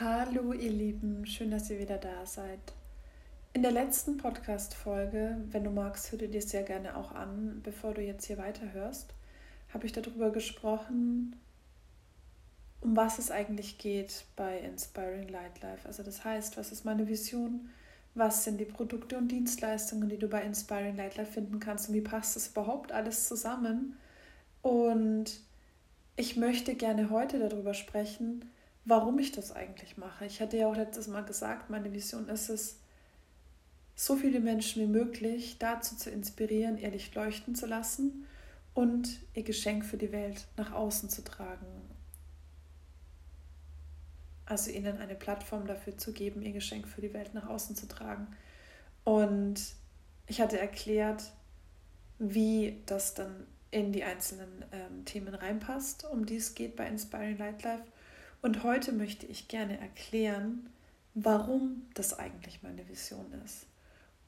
Hallo ihr Lieben, schön, dass ihr wieder da seid. In der letzten Podcast-Folge, wenn du magst, hör dir das sehr gerne auch an, bevor du jetzt hier weiterhörst, habe ich darüber gesprochen, um was es eigentlich geht bei Inspiring Light Life. Also das heißt, was ist meine Vision? Was sind die Produkte und Dienstleistungen, die du bei Inspiring Light Life finden kannst und wie passt das überhaupt alles zusammen? Und ich möchte gerne heute darüber sprechen, warum ich das eigentlich mache. Ich hatte ja auch letztes Mal gesagt, meine Vision ist es, so viele Menschen wie möglich dazu zu inspirieren, ihr Licht leuchten zu lassen und ihr Geschenk für die Welt nach außen zu tragen. Also ihnen eine Plattform dafür zu geben, ihr Geschenk für die Welt nach außen zu tragen. Und ich hatte erklärt, wie das dann in die einzelnen ähm, Themen reinpasst, um die es geht bei Inspiring Light Life. Und heute möchte ich gerne erklären, warum das eigentlich meine Vision ist.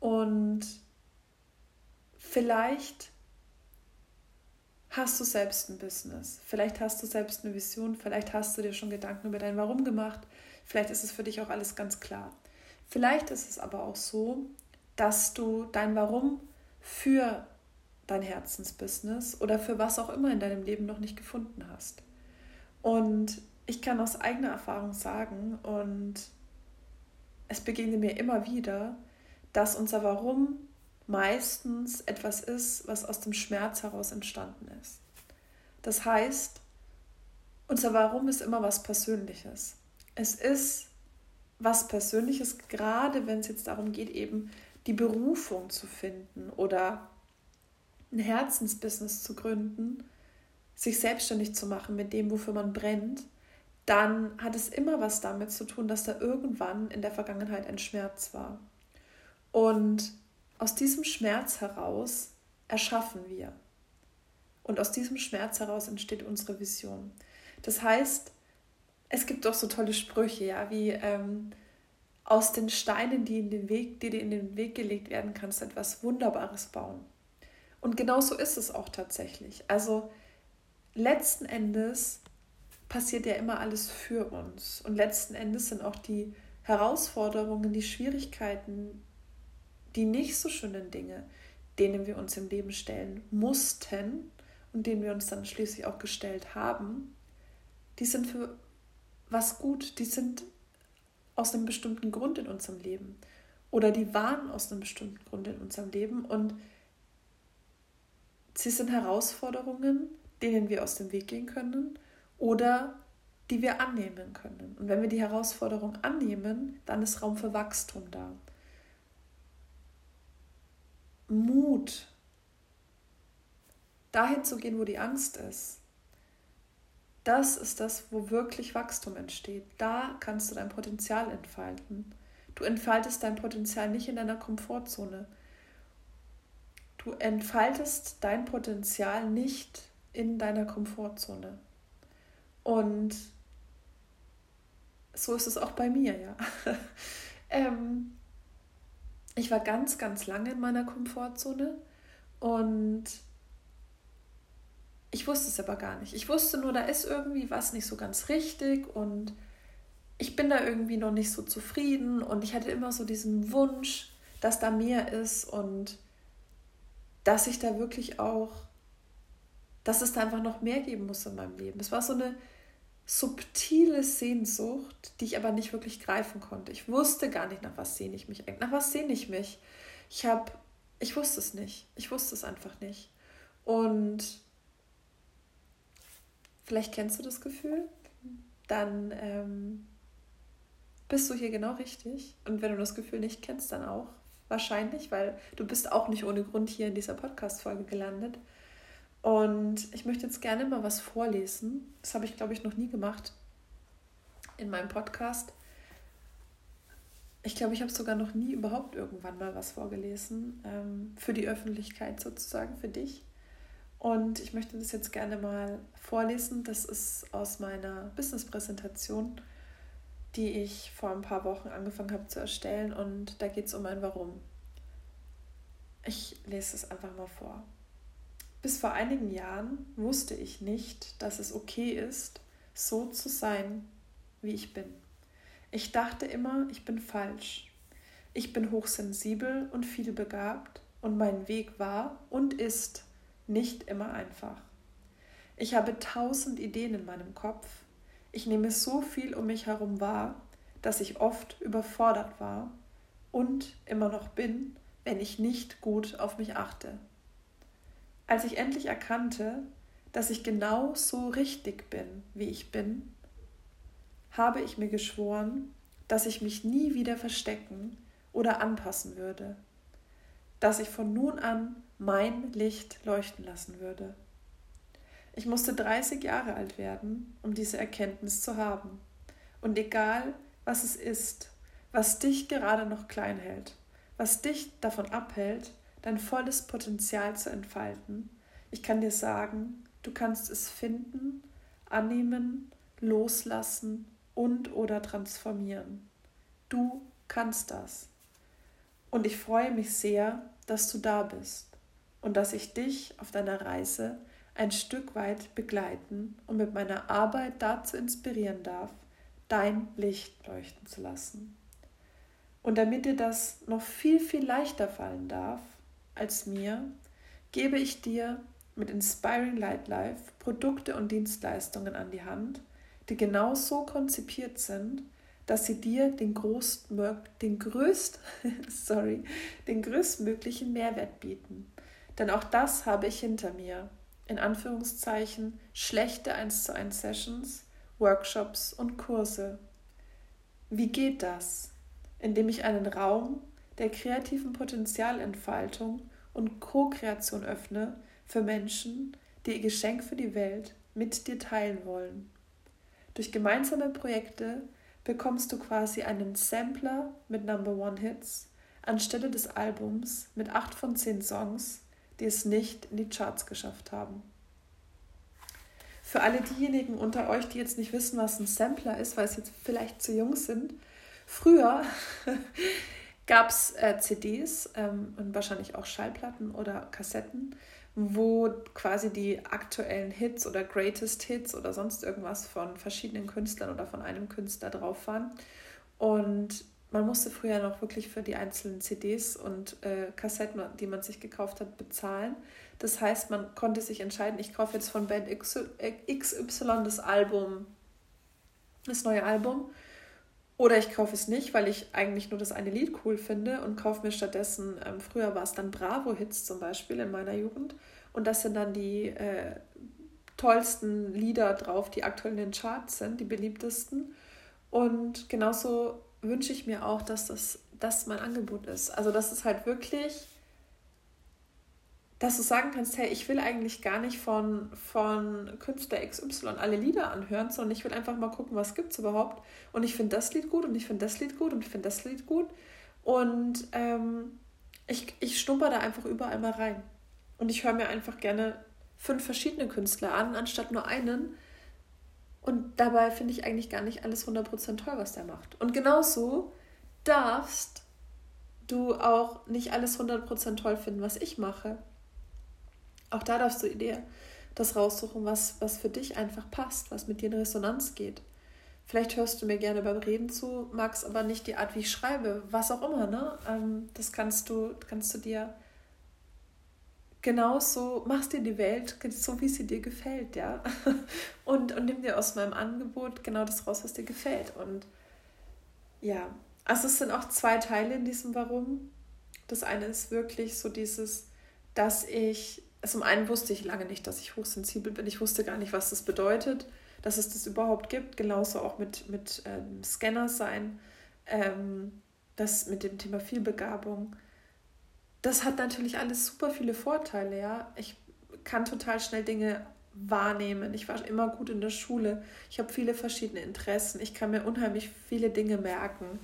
Und vielleicht hast du selbst ein Business, vielleicht hast du selbst eine Vision, vielleicht hast du dir schon Gedanken über dein Warum gemacht, vielleicht ist es für dich auch alles ganz klar. Vielleicht ist es aber auch so, dass du dein Warum für dein Herzensbusiness oder für was auch immer in deinem Leben noch nicht gefunden hast. Und ich kann aus eigener Erfahrung sagen, und es begegnet mir immer wieder, dass unser Warum meistens etwas ist, was aus dem Schmerz heraus entstanden ist. Das heißt, unser Warum ist immer was Persönliches. Es ist was Persönliches, gerade wenn es jetzt darum geht, eben die Berufung zu finden oder ein Herzensbusiness zu gründen, sich selbstständig zu machen mit dem, wofür man brennt dann hat es immer was damit zu tun, dass da irgendwann in der Vergangenheit ein Schmerz war. Und aus diesem Schmerz heraus erschaffen wir. Und aus diesem Schmerz heraus entsteht unsere Vision. Das heißt, es gibt doch so tolle Sprüche, ja, wie ähm, aus den Steinen, die, in den Weg, die dir in den Weg gelegt werden, kannst du etwas Wunderbares bauen. Und genau so ist es auch tatsächlich. Also letzten Endes passiert ja immer alles für uns. Und letzten Endes sind auch die Herausforderungen, die Schwierigkeiten, die nicht so schönen Dinge, denen wir uns im Leben stellen mussten und denen wir uns dann schließlich auch gestellt haben, die sind für was gut, die sind aus einem bestimmten Grund in unserem Leben. Oder die waren aus einem bestimmten Grund in unserem Leben. Und sie sind Herausforderungen, denen wir aus dem Weg gehen können oder die wir annehmen können. Und wenn wir die Herausforderung annehmen, dann ist Raum für Wachstum da. Mut, dahin zu gehen, wo die Angst ist. Das ist das, wo wirklich Wachstum entsteht. Da kannst du dein Potenzial entfalten. Du entfaltest dein Potenzial nicht in deiner Komfortzone. Du entfaltest dein Potenzial nicht in deiner Komfortzone. Und so ist es auch bei mir, ja. ähm, ich war ganz, ganz lange in meiner Komfortzone und ich wusste es aber gar nicht. Ich wusste nur, da ist irgendwie was nicht so ganz richtig und ich bin da irgendwie noch nicht so zufrieden und ich hatte immer so diesen Wunsch, dass da mehr ist und dass ich da wirklich auch dass es da einfach noch mehr geben muss in meinem Leben. Es war so eine subtile Sehnsucht, die ich aber nicht wirklich greifen konnte. Ich wusste gar nicht, nach was sehne ich mich eigentlich. Nach was sehne ich mich? Ich habe, ich wusste es nicht. Ich wusste es einfach nicht. Und vielleicht kennst du das Gefühl, dann ähm, bist du hier genau richtig. Und wenn du das Gefühl nicht kennst, dann auch wahrscheinlich, weil du bist auch nicht ohne Grund hier in dieser Podcast-Folge gelandet. Und ich möchte jetzt gerne mal was vorlesen. Das habe ich, glaube ich, noch nie gemacht in meinem Podcast. Ich glaube, ich habe sogar noch nie überhaupt irgendwann mal was vorgelesen, ähm, für die Öffentlichkeit sozusagen, für dich. Und ich möchte das jetzt gerne mal vorlesen. Das ist aus meiner Business-Präsentation, die ich vor ein paar Wochen angefangen habe zu erstellen. Und da geht es um ein Warum. Ich lese es einfach mal vor. Bis vor einigen Jahren wusste ich nicht, dass es okay ist, so zu sein, wie ich bin. Ich dachte immer, ich bin falsch. Ich bin hochsensibel und vielbegabt und mein Weg war und ist nicht immer einfach. Ich habe tausend Ideen in meinem Kopf. Ich nehme so viel um mich herum wahr, dass ich oft überfordert war und immer noch bin, wenn ich nicht gut auf mich achte. Als ich endlich erkannte, dass ich genau so richtig bin, wie ich bin, habe ich mir geschworen, dass ich mich nie wieder verstecken oder anpassen würde, dass ich von nun an mein Licht leuchten lassen würde. Ich musste 30 Jahre alt werden, um diese Erkenntnis zu haben. Und egal, was es ist, was dich gerade noch klein hält, was dich davon abhält, dein volles Potenzial zu entfalten, ich kann dir sagen, du kannst es finden, annehmen, loslassen und oder transformieren. Du kannst das. Und ich freue mich sehr, dass du da bist und dass ich dich auf deiner Reise ein Stück weit begleiten und mit meiner Arbeit dazu inspirieren darf, dein Licht leuchten zu lassen. Und damit dir das noch viel, viel leichter fallen darf als mir, gebe ich dir mit Inspiring Light Life Produkte und Dienstleistungen an die Hand, die genau so konzipiert sind, dass sie dir den, größtmög den, größt, sorry, den größtmöglichen Mehrwert bieten. Denn auch das habe ich hinter mir in Anführungszeichen schlechte 1 zu 1 Sessions, Workshops und Kurse. Wie geht das? Indem ich einen Raum der kreativen Potenzialentfaltung und Co-Kreation öffne für Menschen, die ihr Geschenk für die Welt mit dir teilen wollen. Durch gemeinsame Projekte bekommst du quasi einen Sampler mit Number One Hits anstelle des Albums mit 8 von 10 Songs, die es nicht in die Charts geschafft haben. Für alle diejenigen unter euch, die jetzt nicht wissen, was ein Sampler ist, weil es jetzt vielleicht zu jung sind, früher gab es äh, CDs ähm, und wahrscheinlich auch Schallplatten oder Kassetten, wo quasi die aktuellen Hits oder Greatest Hits oder sonst irgendwas von verschiedenen Künstlern oder von einem Künstler drauf waren. Und man musste früher noch wirklich für die einzelnen CDs und äh, Kassetten, die man sich gekauft hat, bezahlen. Das heißt, man konnte sich entscheiden, ich kaufe jetzt von Band XY das Album, das neue Album. Oder ich kaufe es nicht, weil ich eigentlich nur das eine Lied cool finde und kaufe mir stattdessen, ähm, früher war es dann Bravo-Hits zum Beispiel in meiner Jugend. Und das sind dann die äh, tollsten Lieder drauf, die aktuell in den Charts sind, die beliebtesten. Und genauso wünsche ich mir auch, dass das, das mein Angebot ist. Also, dass es halt wirklich, dass du sagen kannst, hey, ich will eigentlich gar nicht von, von Künstler XY alle Lieder anhören, sondern ich will einfach mal gucken, was gibt es überhaupt. Und ich finde das Lied gut und ich finde das Lied gut und ich finde das Lied gut. Und ähm, ich, ich schnupper da einfach überall mal rein. Und ich höre mir einfach gerne fünf verschiedene Künstler an, anstatt nur einen, und dabei finde ich eigentlich gar nicht alles 100% toll, was der macht. Und genauso darfst du auch nicht alles 100% toll finden, was ich mache. Auch da darfst du dir das raussuchen, was, was für dich einfach passt, was mit dir in Resonanz geht. Vielleicht hörst du mir gerne beim Reden zu, magst aber nicht die Art, wie ich schreibe, was auch immer. Ne? Ähm, das kannst du, kannst du dir genauso machst dir die Welt so, wie sie dir gefällt, ja. Und, und nimm dir aus meinem Angebot genau das raus, was dir gefällt. Und ja, also es sind auch zwei Teile in diesem Warum. Das eine ist wirklich so dieses, dass ich, zum einen wusste ich lange nicht, dass ich hochsensibel bin. Ich wusste gar nicht, was das bedeutet, dass es das überhaupt gibt. Genauso auch mit, mit ähm, Scanner sein, ähm, das mit dem Thema Vielbegabung das hat natürlich alles super viele Vorteile, ja. Ich kann total schnell Dinge wahrnehmen. Ich war immer gut in der Schule. Ich habe viele verschiedene Interessen. Ich kann mir unheimlich viele Dinge merken.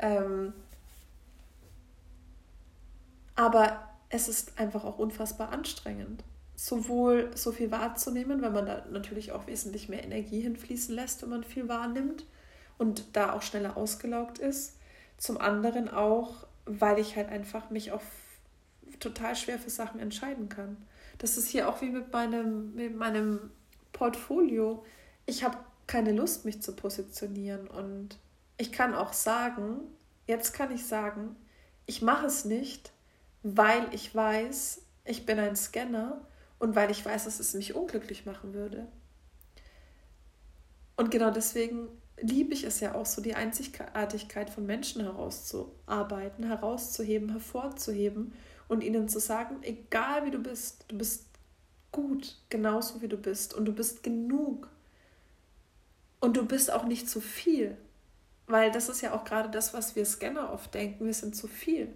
Ähm, aber es ist einfach auch unfassbar anstrengend, sowohl so viel wahrzunehmen, weil man da natürlich auch wesentlich mehr Energie hinfließen lässt, wenn man viel wahrnimmt und da auch schneller ausgelaugt ist. Zum anderen auch, weil ich halt einfach mich auf total schwer für Sachen entscheiden kann. Das ist hier auch wie mit meinem, mit meinem Portfolio. Ich habe keine Lust, mich zu positionieren und ich kann auch sagen, jetzt kann ich sagen, ich mache es nicht, weil ich weiß, ich bin ein Scanner und weil ich weiß, dass es mich unglücklich machen würde. Und genau deswegen liebe ich es ja auch so, die Einzigartigkeit von Menschen herauszuarbeiten, herauszuheben, hervorzuheben und ihnen zu sagen, egal wie du bist, du bist gut, genauso wie du bist und du bist genug. Und du bist auch nicht zu viel, weil das ist ja auch gerade das, was wir Scanner oft denken, wir sind zu viel.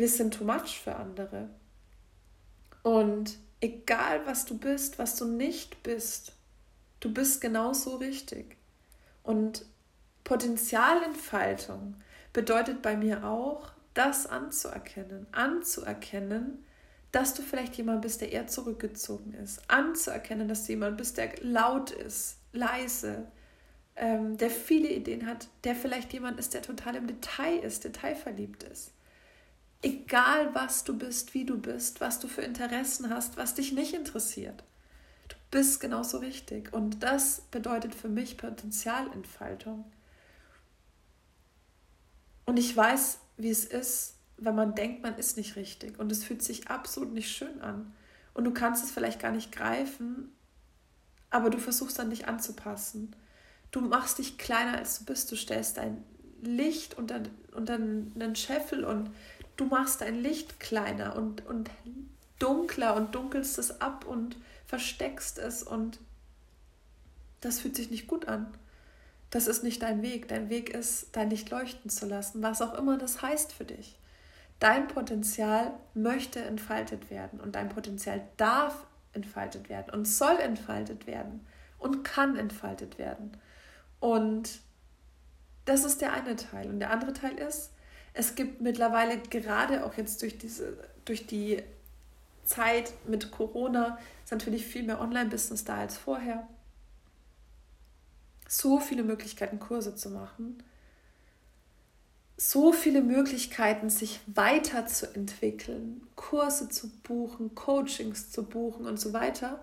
Wir sind too much für andere. Und egal was du bist, was du nicht bist, Du bist genauso richtig. Und Potenzialentfaltung bedeutet bei mir auch, das anzuerkennen, anzuerkennen, dass du vielleicht jemand bist, der eher zurückgezogen ist, anzuerkennen, dass du jemand bist, der laut ist, leise, ähm, der viele Ideen hat, der vielleicht jemand ist, der total im Detail ist, detailverliebt ist. Egal was du bist, wie du bist, was du für Interessen hast, was dich nicht interessiert bist genauso richtig. Und das bedeutet für mich Potenzialentfaltung. Und ich weiß, wie es ist, wenn man denkt, man ist nicht richtig. Und es fühlt sich absolut nicht schön an. Und du kannst es vielleicht gar nicht greifen, aber du versuchst dann dich anzupassen. Du machst dich kleiner, als du bist. Du stellst dein Licht unter, unter einen Scheffel und du machst dein Licht kleiner und, und dunkler und dunkelst es ab und versteckst es und das fühlt sich nicht gut an. Das ist nicht dein Weg. Dein Weg ist, dein Licht leuchten zu lassen, was auch immer das heißt für dich. Dein Potenzial möchte entfaltet werden und dein Potenzial darf entfaltet werden und soll entfaltet werden und kann entfaltet werden. Und das ist der eine Teil. Und der andere Teil ist, es gibt mittlerweile gerade auch jetzt durch diese, durch die Zeit mit Corona ist natürlich viel mehr Online-Business da als vorher. So viele Möglichkeiten, Kurse zu machen. So viele Möglichkeiten, sich weiterzuentwickeln, Kurse zu buchen, Coachings zu buchen und so weiter.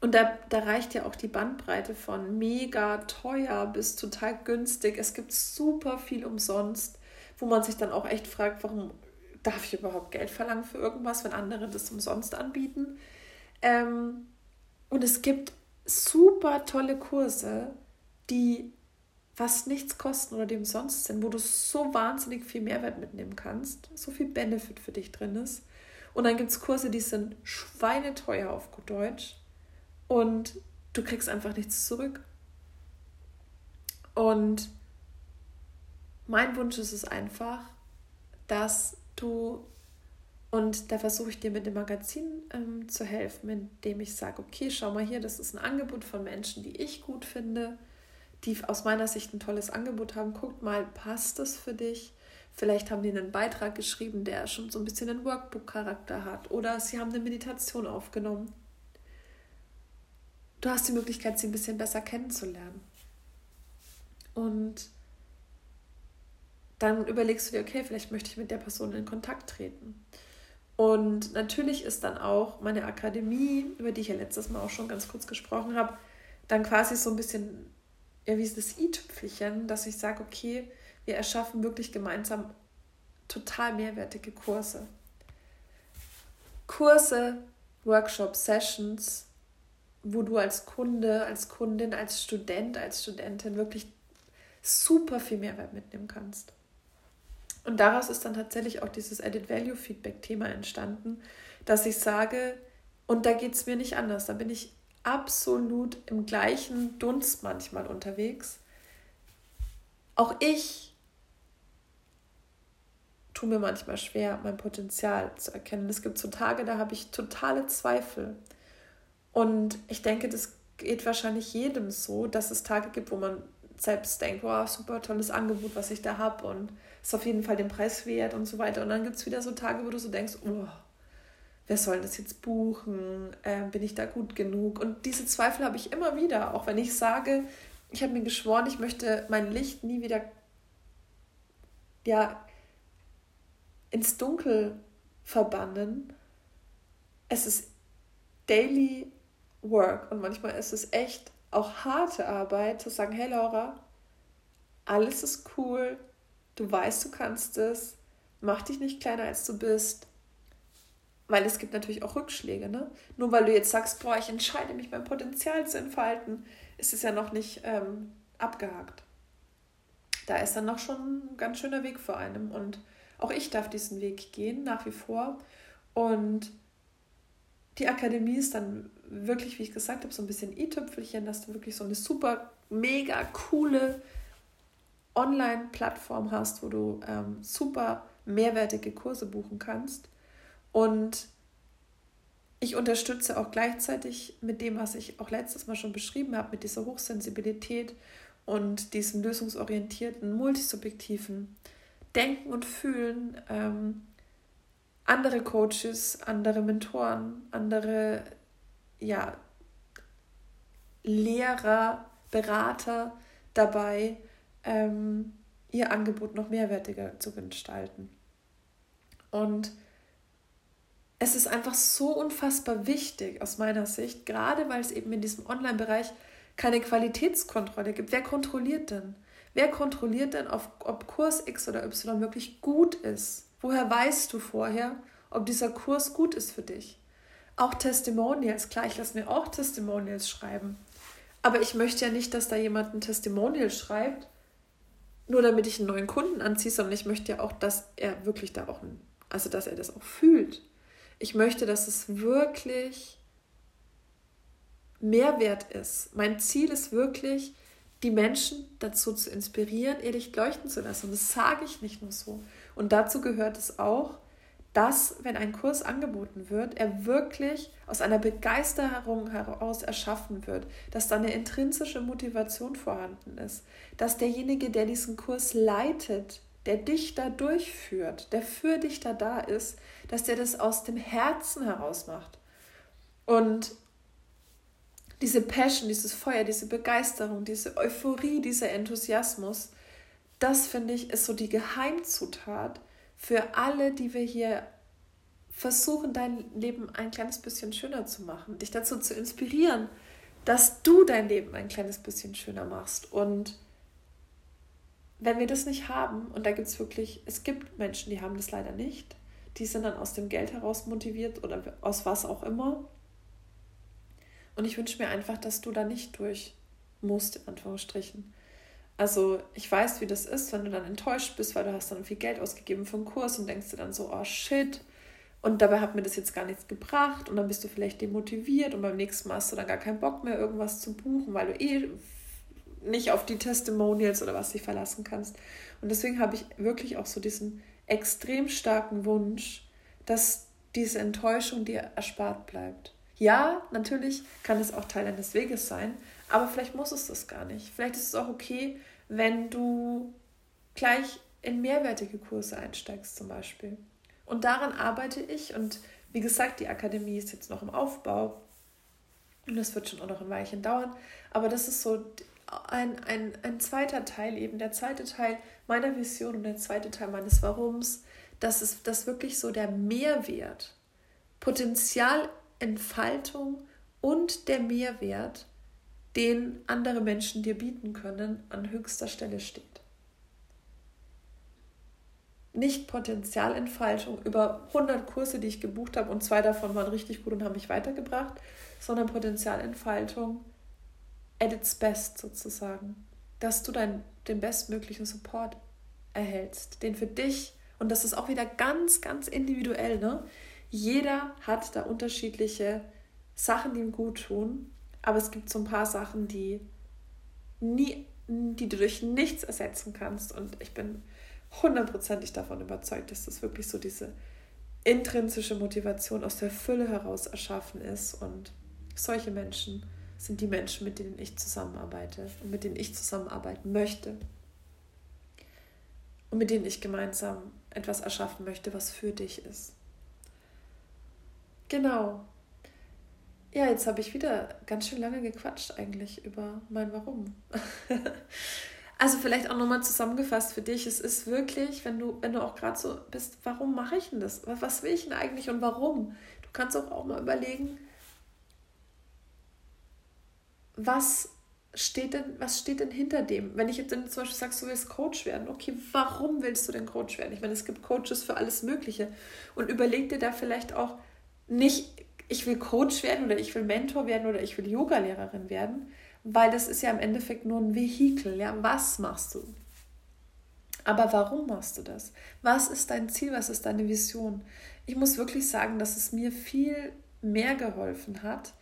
Und da, da reicht ja auch die Bandbreite von mega teuer bis total günstig. Es gibt super viel umsonst, wo man sich dann auch echt fragt, warum darf ich überhaupt Geld verlangen für irgendwas, wenn andere das umsonst anbieten? Ähm, und es gibt super tolle Kurse, die fast nichts kosten oder die umsonst sind, wo du so wahnsinnig viel Mehrwert mitnehmen kannst, so viel Benefit für dich drin ist. Und dann gibt es Kurse, die sind schweineteuer auf gut Deutsch und du kriegst einfach nichts zurück. Und mein Wunsch ist es einfach, dass du, und da versuche ich dir mit dem Magazin ähm, zu helfen, indem ich sage, okay, schau mal hier, das ist ein Angebot von Menschen, die ich gut finde, die aus meiner Sicht ein tolles Angebot haben. Guckt mal, passt das für dich? Vielleicht haben die einen Beitrag geschrieben, der schon so ein bisschen einen Workbook-Charakter hat. Oder sie haben eine Meditation aufgenommen. Du hast die Möglichkeit, sie ein bisschen besser kennenzulernen. Und dann überlegst du dir, okay, vielleicht möchte ich mit der Person in Kontakt treten. Und natürlich ist dann auch meine Akademie, über die ich ja letztes Mal auch schon ganz kurz gesprochen habe, dann quasi so ein bisschen, ja, wie ist das i-Tüpfelchen, dass ich sage, okay, wir erschaffen wirklich gemeinsam total mehrwertige Kurse. Kurse, Workshops, Sessions, wo du als Kunde, als Kundin, als Student, als Studentin wirklich super viel Mehrwert mitnehmen kannst. Und daraus ist dann tatsächlich auch dieses Added Value Feedback Thema entstanden, dass ich sage, und da geht es mir nicht anders, da bin ich absolut im gleichen Dunst manchmal unterwegs. Auch ich tue mir manchmal schwer, mein Potenzial zu erkennen. Es gibt so Tage, da habe ich totale Zweifel. Und ich denke, das geht wahrscheinlich jedem so, dass es Tage gibt, wo man selbst denkt, wow, super tolles Angebot, was ich da habe und ist auf jeden Fall den Preis wert und so weiter. Und dann gibt es wieder so Tage, wo du so denkst, oh, wer soll das jetzt buchen? Äh, bin ich da gut genug? Und diese Zweifel habe ich immer wieder, auch wenn ich sage, ich habe mir geschworen, ich möchte mein Licht nie wieder ja, ins Dunkel verbannen. Es ist Daily Work und manchmal ist es echt auch harte Arbeit zu sagen, hey Laura, alles ist cool, du weißt, du kannst es, mach dich nicht kleiner, als du bist. Weil es gibt natürlich auch Rückschläge, ne? Nur weil du jetzt sagst, boah, ich entscheide mich, mein Potenzial zu entfalten, ist es ja noch nicht ähm, abgehakt. Da ist dann noch schon ein ganz schöner Weg vor einem. Und auch ich darf diesen Weg gehen, nach wie vor. Und die Akademie ist dann wirklich, wie ich gesagt habe, so ein bisschen i-Tüpfelchen, dass du wirklich so eine super, mega coole Online-Plattform hast, wo du ähm, super mehrwertige Kurse buchen kannst. Und ich unterstütze auch gleichzeitig mit dem, was ich auch letztes Mal schon beschrieben habe, mit dieser Hochsensibilität und diesem lösungsorientierten, multisubjektiven Denken und Fühlen, ähm, andere Coaches, andere Mentoren, andere ja, Lehrer, Berater dabei, ähm, ihr Angebot noch mehrwertiger zu gestalten. Und es ist einfach so unfassbar wichtig aus meiner Sicht, gerade weil es eben in diesem Online-Bereich keine Qualitätskontrolle gibt. Wer kontrolliert denn? Wer kontrolliert denn, ob Kurs X oder Y wirklich gut ist? Woher weißt du vorher, ob dieser Kurs gut ist für dich? Auch Testimonials, klar, ich lasse mir auch Testimonials schreiben. Aber ich möchte ja nicht, dass da jemand ein Testimonial schreibt, nur damit ich einen neuen Kunden anziehe, sondern ich möchte ja auch, dass er wirklich da auch, also dass er das auch fühlt. Ich möchte, dass es wirklich Mehrwert ist. Mein Ziel ist wirklich, die Menschen dazu zu inspirieren, ihr Licht leuchten zu lassen. Und das sage ich nicht nur so. Und dazu gehört es auch, dass, wenn ein Kurs angeboten wird, er wirklich aus einer Begeisterung heraus erschaffen wird, dass da eine intrinsische Motivation vorhanden ist, dass derjenige, der diesen Kurs leitet, der dich da durchführt, der für dich da da ist, dass der das aus dem Herzen heraus macht. Und diese Passion, dieses Feuer, diese Begeisterung, diese Euphorie, dieser Enthusiasmus, das finde ich ist so die Geheimzutat für alle, die wir hier versuchen, dein Leben ein kleines bisschen schöner zu machen, dich dazu zu inspirieren, dass du dein Leben ein kleines bisschen schöner machst. Und wenn wir das nicht haben, und da gibt es wirklich, es gibt Menschen, die haben das leider nicht, die sind dann aus dem Geld heraus motiviert oder aus was auch immer. Und ich wünsche mir einfach, dass du da nicht durch musst, in Anführungsstrichen. Also ich weiß, wie das ist, wenn du dann enttäuscht bist, weil du hast dann viel Geld ausgegeben für einen Kurs und denkst dir dann so, oh shit, und dabei hat mir das jetzt gar nichts gebracht und dann bist du vielleicht demotiviert und beim nächsten Mal hast du dann gar keinen Bock mehr, irgendwas zu buchen, weil du eh nicht auf die Testimonials oder was dich verlassen kannst. Und deswegen habe ich wirklich auch so diesen extrem starken Wunsch, dass diese Enttäuschung dir erspart bleibt. Ja, natürlich kann es auch Teil eines Weges sein, aber vielleicht muss es das gar nicht. Vielleicht ist es auch okay, wenn du gleich in mehrwertige Kurse einsteigst zum Beispiel. Und daran arbeite ich. Und wie gesagt, die Akademie ist jetzt noch im Aufbau. Und das wird schon auch noch ein Weilchen dauern, aber das ist so ein, ein, ein zweiter Teil eben, der zweite Teil meiner Vision und der zweite Teil meines Warums, das ist das wirklich so der Mehrwert, Potenzialentfaltung und der Mehrwert den andere Menschen dir bieten können, an höchster Stelle steht. Nicht Potenzialentfaltung über 100 Kurse, die ich gebucht habe und zwei davon waren richtig gut und haben mich weitergebracht, sondern Potenzialentfaltung at its best sozusagen. Dass du dein, den bestmöglichen Support erhältst, den für dich, und das ist auch wieder ganz, ganz individuell, ne? Jeder hat da unterschiedliche Sachen, die ihm gut tun aber es gibt so ein paar Sachen, die, nie, die du durch nichts ersetzen kannst. Und ich bin hundertprozentig davon überzeugt, dass das wirklich so diese intrinsische Motivation aus der Fülle heraus erschaffen ist. Und solche Menschen sind die Menschen, mit denen ich zusammenarbeite und mit denen ich zusammenarbeiten möchte. Und mit denen ich gemeinsam etwas erschaffen möchte, was für dich ist. Genau, ja, jetzt habe ich wieder ganz schön lange gequatscht eigentlich über mein Warum. also vielleicht auch nochmal zusammengefasst für dich, es ist wirklich, wenn du, wenn du auch gerade so bist, warum mache ich denn das? Was will ich denn eigentlich und warum? Du kannst auch, auch mal überlegen, was steht denn, was steht denn hinter dem? Wenn ich jetzt zum Beispiel sage, du willst Coach werden, okay, warum willst du denn Coach werden? Ich meine, es gibt Coaches für alles Mögliche. Und überleg dir da vielleicht auch nicht, ich will Coach werden oder ich will Mentor werden oder ich will Yogalehrerin werden, weil das ist ja im Endeffekt nur ein Vehikel. Ja, was machst du? Aber warum machst du das? Was ist dein Ziel? Was ist deine Vision? Ich muss wirklich sagen, dass es mir viel mehr geholfen hat,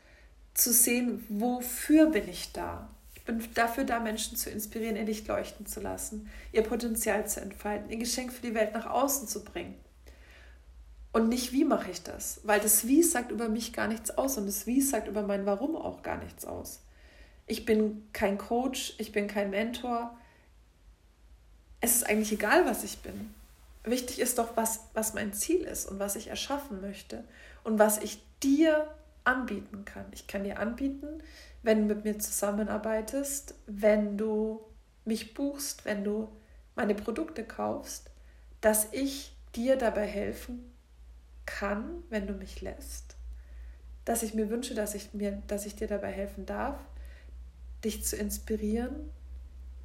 zu sehen, wofür bin ich da? Ich bin dafür da, Menschen zu inspirieren, ihr Licht leuchten zu lassen, ihr Potenzial zu entfalten, ihr Geschenk für die Welt nach außen zu bringen. Und nicht, wie mache ich das? Weil das Wie sagt über mich gar nichts aus und das Wie sagt über mein Warum auch gar nichts aus. Ich bin kein Coach, ich bin kein Mentor. Es ist eigentlich egal, was ich bin. Wichtig ist doch, was, was mein Ziel ist und was ich erschaffen möchte und was ich dir anbieten kann. Ich kann dir anbieten, wenn du mit mir zusammenarbeitest, wenn du mich buchst, wenn du meine Produkte kaufst, dass ich dir dabei helfen kann, wenn du mich lässt. Dass ich mir wünsche, dass ich, mir, dass ich dir dabei helfen darf, dich zu inspirieren,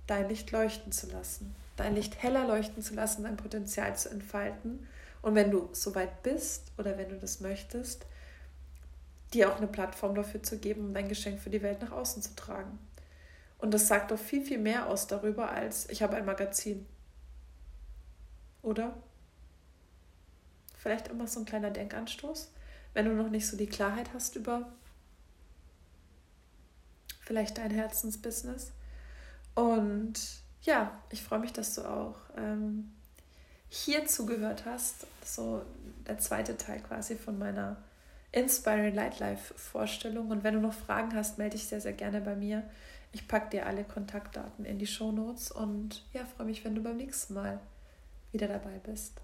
dein Licht leuchten zu lassen, dein Licht heller leuchten zu lassen, dein Potenzial zu entfalten. Und wenn du soweit bist oder wenn du das möchtest, dir auch eine Plattform dafür zu geben, um dein Geschenk für die Welt nach außen zu tragen. Und das sagt doch viel, viel mehr aus darüber, als ich habe ein Magazin. Oder? Vielleicht immer so ein kleiner Denkanstoß, wenn du noch nicht so die Klarheit hast über vielleicht dein Herzensbusiness. Und ja, ich freue mich, dass du auch ähm, hier zugehört hast. So der zweite Teil quasi von meiner Inspiring Light Life Vorstellung. Und wenn du noch Fragen hast, melde dich sehr, sehr gerne bei mir. Ich packe dir alle Kontaktdaten in die Show Notes und ja, freue mich, wenn du beim nächsten Mal wieder dabei bist.